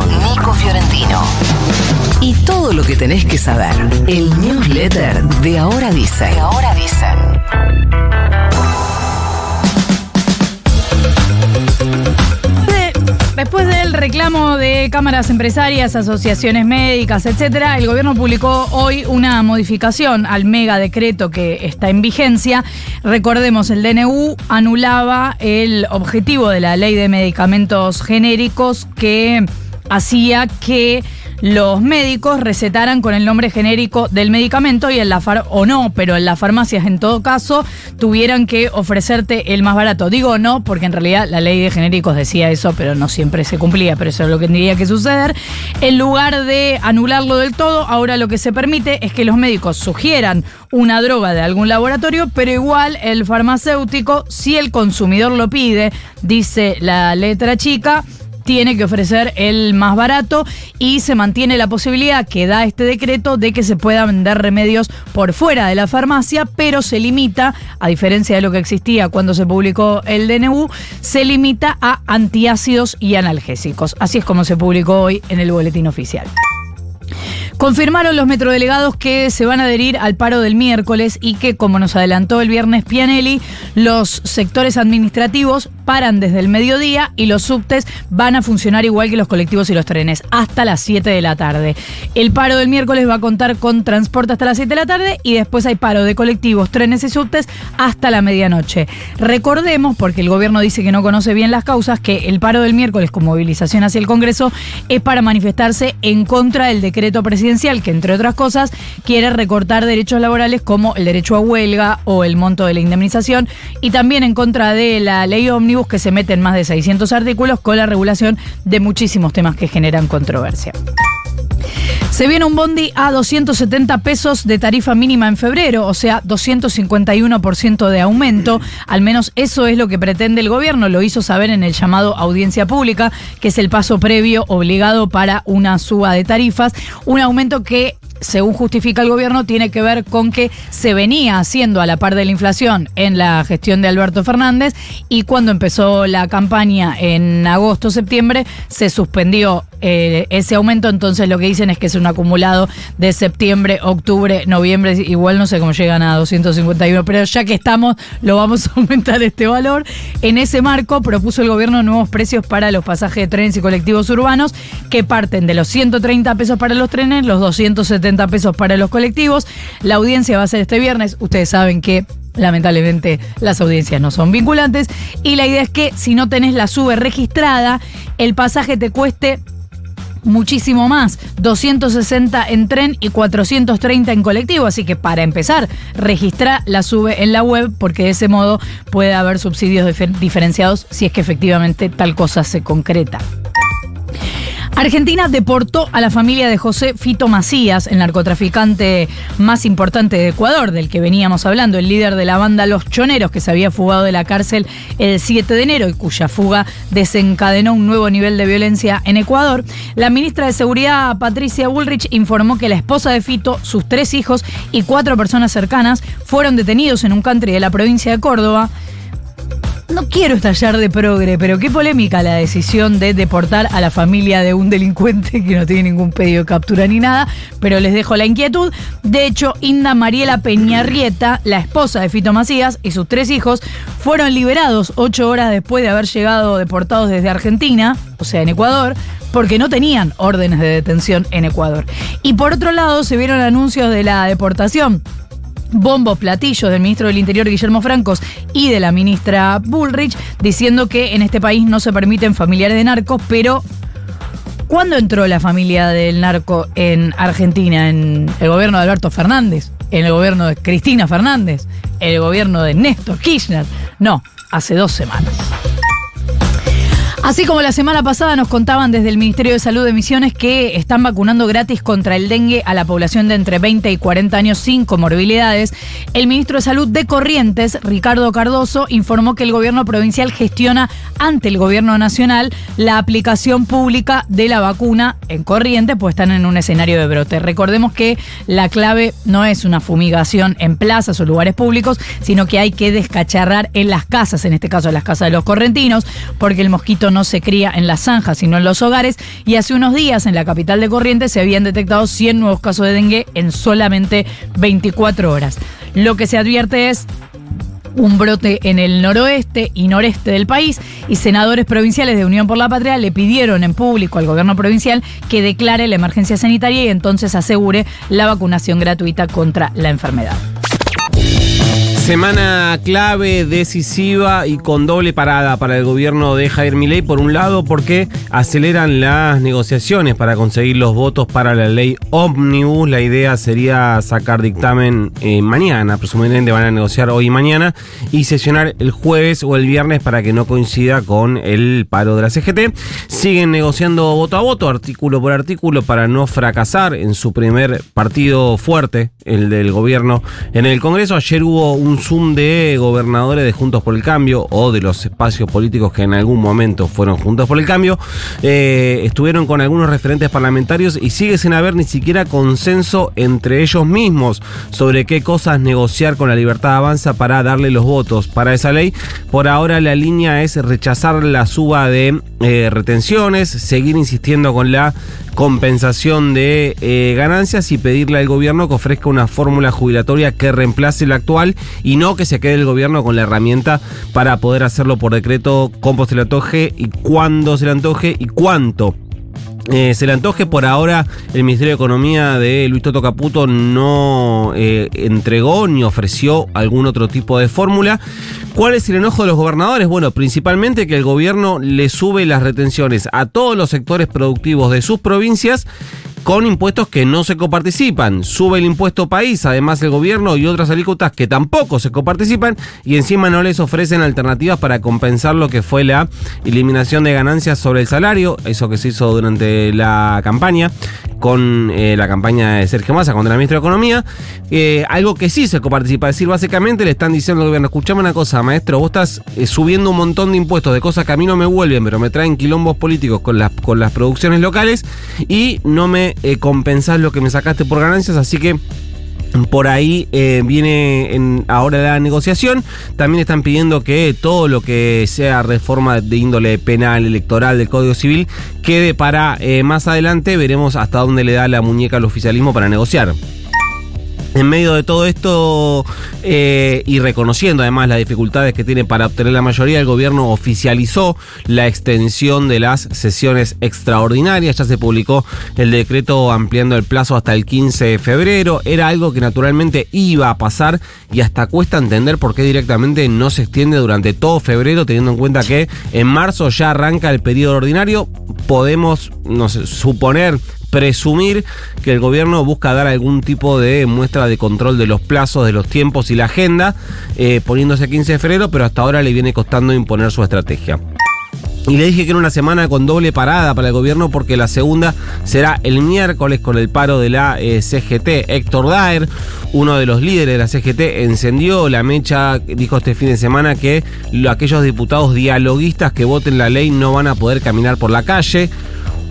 Nico Fiorentino. Y todo lo que tenés que saber. El newsletter de Ahora Dice. De Ahora Dice. Después del reclamo de cámaras empresarias, asociaciones médicas, etcétera, el gobierno publicó hoy una modificación al mega decreto que está en vigencia. Recordemos, el DNU anulaba el objetivo de la ley de medicamentos genéricos que hacía que los médicos recetaran con el nombre genérico del medicamento y en la far o no, pero en las farmacias en todo caso tuvieran que ofrecerte el más barato. Digo no, porque en realidad la ley de genéricos decía eso, pero no siempre se cumplía, pero eso es lo que tendría que suceder. En lugar de anularlo del todo, ahora lo que se permite es que los médicos sugieran una droga de algún laboratorio, pero igual el farmacéutico, si el consumidor lo pide, dice la letra chica, tiene que ofrecer el más barato y se mantiene la posibilidad que da este decreto de que se puedan vender remedios por fuera de la farmacia, pero se limita, a diferencia de lo que existía cuando se publicó el DNU, se limita a antiácidos y analgésicos. Así es como se publicó hoy en el boletín oficial. Confirmaron los metrodelegados que se van a adherir al paro del miércoles y que, como nos adelantó el viernes Pianelli, los sectores administrativos paran desde el mediodía y los subtes van a funcionar igual que los colectivos y los trenes, hasta las 7 de la tarde. El paro del miércoles va a contar con transporte hasta las 7 de la tarde y después hay paro de colectivos, trenes y subtes hasta la medianoche. Recordemos, porque el gobierno dice que no conoce bien las causas, que el paro del miércoles con movilización hacia el Congreso es para manifestarse en contra del decreto presidencial que, entre otras cosas, quiere recortar derechos laborales como el derecho a huelga o el monto de la indemnización, y también en contra de la ley que se mete en más de 600 artículos con la regulación de muchísimos temas que generan controversia. Se viene un bondi a 270 pesos de tarifa mínima en febrero, o sea, 251% de aumento. Al menos eso es lo que pretende el gobierno. Lo hizo saber en el llamado audiencia pública, que es el paso previo obligado para una suba de tarifas. Un aumento que según justifica el gobierno, tiene que ver con que se venía haciendo a la par de la inflación en la gestión de Alberto Fernández y cuando empezó la campaña en agosto-septiembre se suspendió eh, ese aumento, entonces lo que dicen es que es un acumulado de septiembre, octubre, noviembre, igual no sé cómo llegan a 251, pero ya que estamos, lo vamos a aumentar este valor. En ese marco propuso el gobierno nuevos precios para los pasajes de trenes y colectivos urbanos que parten de los 130 pesos para los trenes, los 270 pesos para los colectivos. La audiencia va a ser este viernes, ustedes saben que Lamentablemente las audiencias no son vinculantes y la idea es que si no tenés la sube registrada, el pasaje te cueste muchísimo más, 260 en tren y 430 en colectivo, así que para empezar, registra la sube en la web porque de ese modo puede haber subsidios diferenciados si es que efectivamente tal cosa se concreta. Argentina deportó a la familia de José Fito Macías, el narcotraficante más importante de Ecuador, del que veníamos hablando, el líder de la banda Los Choneros, que se había fugado de la cárcel el 7 de enero y cuya fuga desencadenó un nuevo nivel de violencia en Ecuador. La ministra de Seguridad, Patricia Bullrich, informó que la esposa de Fito, sus tres hijos y cuatro personas cercanas fueron detenidos en un country de la provincia de Córdoba no quiero estallar de progre, pero qué polémica la decisión de deportar a la familia de un delincuente que no tiene ningún pedido de captura ni nada, pero les dejo la inquietud. De hecho, Inda Mariela Peñarrieta, la esposa de Fito Macías y sus tres hijos, fueron liberados ocho horas después de haber llegado deportados desde Argentina, o sea, en Ecuador, porque no tenían órdenes de detención en Ecuador. Y por otro lado, se vieron anuncios de la deportación bombo platillos del ministro del Interior Guillermo Francos y de la ministra Bullrich diciendo que en este país no se permiten familiares de narcos, pero ¿cuándo entró la familia del narco en Argentina? ¿En el gobierno de Alberto Fernández? ¿En el gobierno de Cristina Fernández? ¿En el gobierno de Néstor Kirchner? No, hace dos semanas. Así como la semana pasada nos contaban desde el Ministerio de Salud de Misiones que están vacunando gratis contra el dengue a la población de entre 20 y 40 años sin comorbilidades, el ministro de Salud de Corrientes, Ricardo Cardoso, informó que el gobierno provincial gestiona ante el gobierno nacional la aplicación pública de la vacuna en Corrientes, pues están en un escenario de brote. Recordemos que la clave no es una fumigación en plazas o lugares públicos, sino que hay que descacharrar en las casas, en este caso en las casas de los correntinos, porque el mosquito no se cría en las zanjas, sino en los hogares. Y hace unos días en la capital de Corrientes se habían detectado 100 nuevos casos de dengue en solamente 24 horas. Lo que se advierte es un brote en el noroeste y noreste del país y senadores provinciales de Unión por la Patria le pidieron en público al gobierno provincial que declare la emergencia sanitaria y entonces asegure la vacunación gratuita contra la enfermedad. Semana clave, decisiva y con doble parada para el gobierno de Javier Milei. Por un lado, porque aceleran las negociaciones para conseguir los votos para la ley Omnibus. La idea sería sacar dictamen eh, mañana, presumiblemente van a negociar hoy y mañana, y sesionar el jueves o el viernes para que no coincida con el paro de la CGT. Siguen negociando voto a voto, artículo por artículo, para no fracasar en su primer partido fuerte, el del gobierno en el Congreso. Ayer hubo un Zoom de gobernadores de Juntos por el Cambio o de los espacios políticos que en algún momento fueron Juntos por el Cambio. Eh, estuvieron con algunos referentes parlamentarios y sigue sin haber ni siquiera consenso entre ellos mismos sobre qué cosas negociar con la libertad avanza para darle los votos para esa ley. Por ahora la línea es rechazar la suba de eh, retenciones, seguir insistiendo con la compensación de eh, ganancias y pedirle al gobierno que ofrezca una fórmula jubilatoria que reemplace la actual y no que se quede el gobierno con la herramienta para poder hacerlo por decreto como se le antoje y cuándo se le antoje y cuánto. Eh, se le antoje por ahora el Ministerio de Economía de Luis Toto Caputo no eh, entregó ni ofreció algún otro tipo de fórmula. ¿Cuál es el enojo de los gobernadores? Bueno, principalmente que el gobierno le sube las retenciones a todos los sectores productivos de sus provincias con impuestos que no se coparticipan. Sube el impuesto país, además el gobierno y otras alícuotas que tampoco se coparticipan y encima no les ofrecen alternativas para compensar lo que fue la eliminación de ganancias sobre el salario, eso que se hizo durante la campaña con eh, la campaña de Sergio Massa contra el ministro de Economía, eh, algo que sí se coparticipa, es decir, básicamente le están diciendo al gobierno, escuchame una cosa, maestro, vos estás eh, subiendo un montón de impuestos de cosas que a mí no me vuelven, pero me traen quilombos políticos con las, con las producciones locales y no me compensás lo que me sacaste por ganancias, así que por ahí eh, viene en ahora la negociación. También están pidiendo que todo lo que sea reforma de índole penal, electoral, del Código Civil, quede para eh, más adelante. Veremos hasta dónde le da la muñeca al oficialismo para negociar. En medio de todo esto eh, y reconociendo además las dificultades que tiene para obtener la mayoría, el gobierno oficializó la extensión de las sesiones extraordinarias. Ya se publicó el decreto ampliando el plazo hasta el 15 de febrero. Era algo que naturalmente iba a pasar y hasta cuesta entender por qué directamente no se extiende durante todo febrero, teniendo en cuenta que en marzo ya arranca el periodo ordinario. Podemos suponer presumir que el gobierno busca dar algún tipo de muestra de control de los plazos, de los tiempos y la agenda, eh, poniéndose 15 de febrero, pero hasta ahora le viene costando imponer su estrategia. Y le dije que era una semana con doble parada para el gobierno porque la segunda será el miércoles con el paro de la eh, CGT. Héctor Daer, uno de los líderes de la CGT, encendió la mecha, dijo este fin de semana que aquellos diputados dialoguistas que voten la ley no van a poder caminar por la calle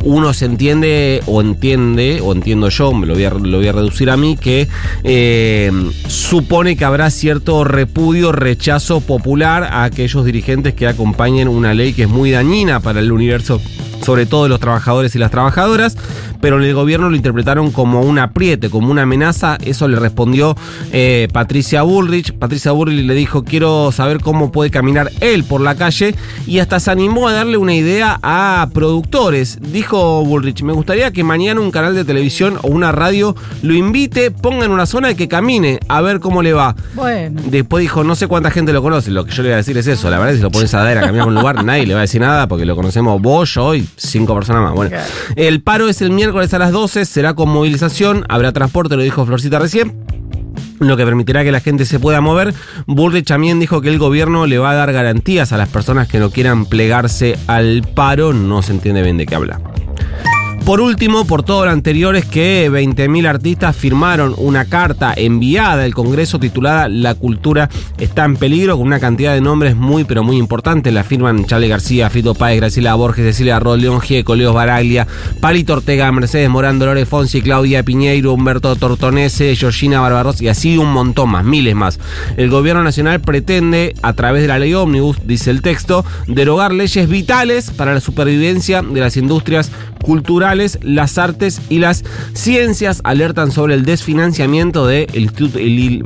uno se entiende o entiende, o entiendo yo, me lo voy a, lo voy a reducir a mí, que eh, supone que habrá cierto repudio, rechazo popular a aquellos dirigentes que acompañen una ley que es muy dañina para el universo sobre todo de los trabajadores y las trabajadoras, pero en el gobierno lo interpretaron como un apriete, como una amenaza. Eso le respondió eh, Patricia Bullrich. Patricia Bullrich le dijo, quiero saber cómo puede caminar él por la calle y hasta se animó a darle una idea a productores. Dijo Bullrich, me gustaría que mañana un canal de televisión o una radio lo invite, ponga en una zona y que camine a ver cómo le va. Bueno. Después dijo, no sé cuánta gente lo conoce. Lo que yo le voy a decir es eso. La verdad, si lo pones a dar a caminar a un lugar, nadie le va a decir nada porque lo conocemos vos, yo y cinco personas más. Bueno, el paro es el miércoles a las 12, será con movilización, habrá transporte, lo dijo Florcita recién lo que permitirá que la gente se pueda mover. Bullrich también dijo que el gobierno le va a dar garantías a las personas que no quieran plegarse al paro. No se entiende bien de qué habla. Por último, por todo lo anterior es que 20.000 artistas firmaron una carta enviada al Congreso titulada La cultura está en peligro, con una cantidad de nombres muy pero muy importantes. La firman Charlie García, Fito Páez, Graciela Borges, Cecilia Rod, León Gieco, Leos Baraglia, Palito Ortega, Mercedes Morán, Dolores Fonsi, Claudia Piñeiro, Humberto Tortonese, Georgina Barbaros y así un montón más, miles más. El gobierno nacional pretende, a través de la ley Omnibus, dice el texto, derogar leyes vitales para la supervivencia de las industrias culturales, las artes y las ciencias alertan sobre el desfinanciamiento del de Instituto, el,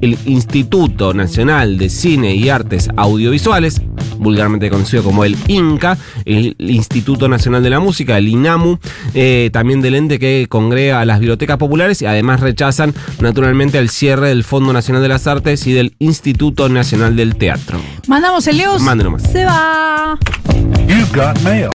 el Instituto Nacional de Cine y Artes Audiovisuales, vulgarmente conocido como el INCA, el Instituto Nacional de la Música, el INAMU, eh, también del ente que congrega a las bibliotecas populares y además rechazan naturalmente el cierre del Fondo Nacional de las Artes y del Instituto Nacional del Teatro. Mandamos el Leos. Mándenos más. Se va. You got mail.